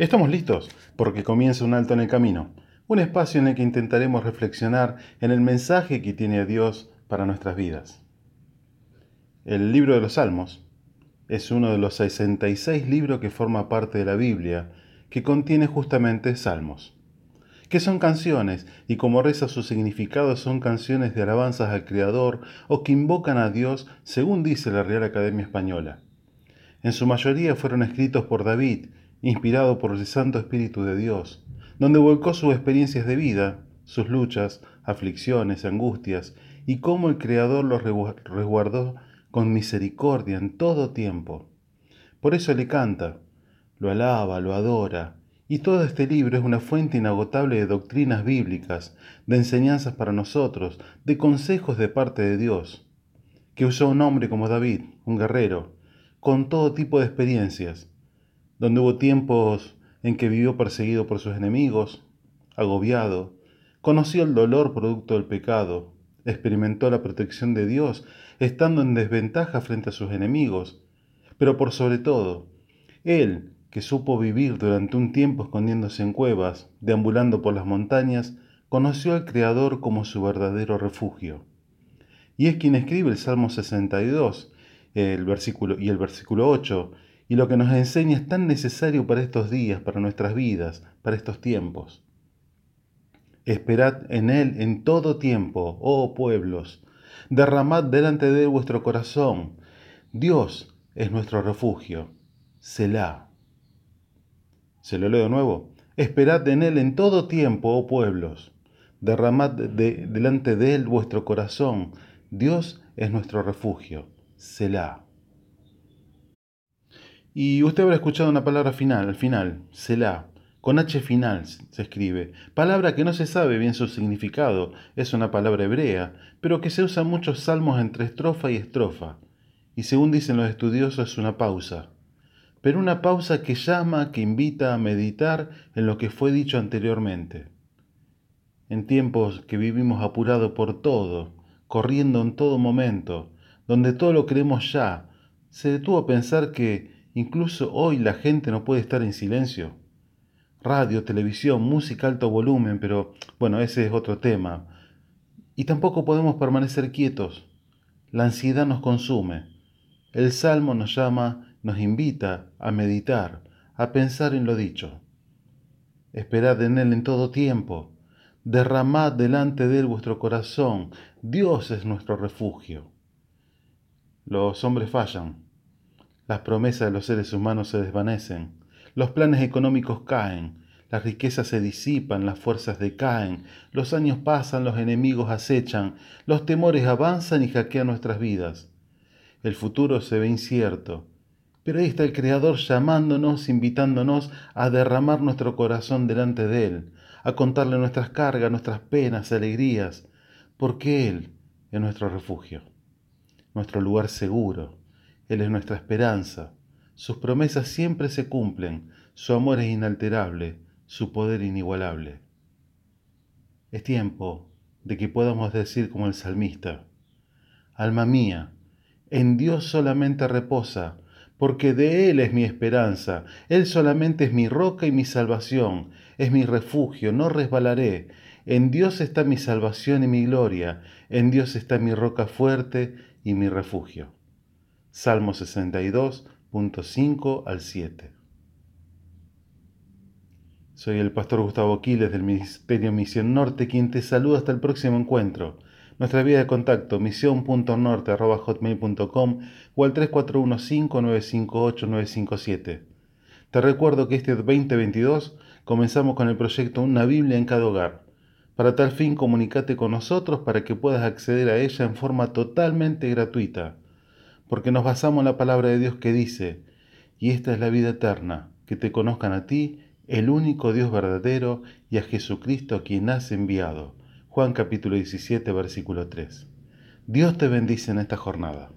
Estamos listos porque comienza un alto en el camino, un espacio en el que intentaremos reflexionar en el mensaje que tiene Dios para nuestras vidas. El libro de los Salmos es uno de los 66 libros que forma parte de la Biblia que contiene justamente salmos, que son canciones y como reza su significado son canciones de alabanzas al Creador o que invocan a Dios según dice la Real Academia Española. En su mayoría fueron escritos por David inspirado por el Santo Espíritu de Dios, donde volcó sus experiencias de vida, sus luchas, aflicciones, angustias, y cómo el Creador los resguardó con misericordia en todo tiempo. Por eso le canta, lo alaba, lo adora, y todo este libro es una fuente inagotable de doctrinas bíblicas, de enseñanzas para nosotros, de consejos de parte de Dios, que usó un hombre como David, un guerrero, con todo tipo de experiencias, donde hubo tiempos en que vivió perseguido por sus enemigos, agobiado, conoció el dolor producto del pecado, experimentó la protección de Dios, estando en desventaja frente a sus enemigos, pero por sobre todo, él, que supo vivir durante un tiempo escondiéndose en cuevas, deambulando por las montañas, conoció al Creador como su verdadero refugio. Y es quien escribe el Salmo 62 el versículo, y el versículo 8, y lo que nos enseña es tan necesario para estos días, para nuestras vidas, para estos tiempos. Esperad en Él en todo tiempo, oh pueblos, derramad delante de Él vuestro corazón. Dios es nuestro refugio. Selah. Se lo leo de nuevo. Esperad en Él en todo tiempo, oh pueblos. Derramad delante de Él vuestro corazón. Dios es nuestro refugio. Selah. Y usted habrá escuchado una palabra final, al final, Selah. Con H final se escribe, palabra que no se sabe bien su significado, es una palabra hebrea, pero que se usa en muchos salmos entre estrofa y estrofa, y según dicen los estudiosos es una pausa, pero una pausa que llama, que invita a meditar en lo que fue dicho anteriormente. En tiempos que vivimos apurados por todo, corriendo en todo momento, donde todo lo queremos ya, se detuvo a pensar que Incluso hoy la gente no puede estar en silencio. Radio, televisión, música alto volumen, pero bueno, ese es otro tema. Y tampoco podemos permanecer quietos. La ansiedad nos consume. El Salmo nos llama, nos invita a meditar, a pensar en lo dicho. Esperad en Él en todo tiempo. Derramad delante de Él vuestro corazón. Dios es nuestro refugio. Los hombres fallan, las promesas de los seres humanos se desvanecen, los planes económicos caen, las riquezas se disipan, las fuerzas decaen, los años pasan, los enemigos acechan, los temores avanzan y hackean nuestras vidas. El futuro se ve incierto, pero ahí está el Creador llamándonos, invitándonos a derramar nuestro corazón delante de Él, a contarle nuestras cargas, nuestras penas, alegrías, porque Él es nuestro refugio, nuestro lugar seguro, él es nuestra esperanza. Sus promesas siempre se cumplen, su amor es inalterable, su poder inigualable. Es tiempo de que podamos decir como el salmista, Alma mía, en Dios solamente reposa, porque de Él es mi esperanza, Él solamente es mi roca y mi salvación, es mi refugio, no resbalaré. En Dios está mi salvación y mi gloria, en Dios está mi roca fuerte y mi refugio. Salmo 62.5 al 7. Soy el pastor Gustavo Quiles del Ministerio Misión Norte, quien te saluda hasta el próximo encuentro. Nuestra vía de contacto misión.norte.hotmail.com o al 3415-958-957. Te recuerdo que este 2022 comenzamos con el proyecto Una Biblia en cada hogar. Para tal fin, comunícate con nosotros para que puedas acceder a ella en forma totalmente gratuita porque nos basamos en la palabra de Dios que dice, y esta es la vida eterna, que te conozcan a ti, el único Dios verdadero, y a Jesucristo a quien has enviado. Juan capítulo 17, versículo 3. Dios te bendice en esta jornada.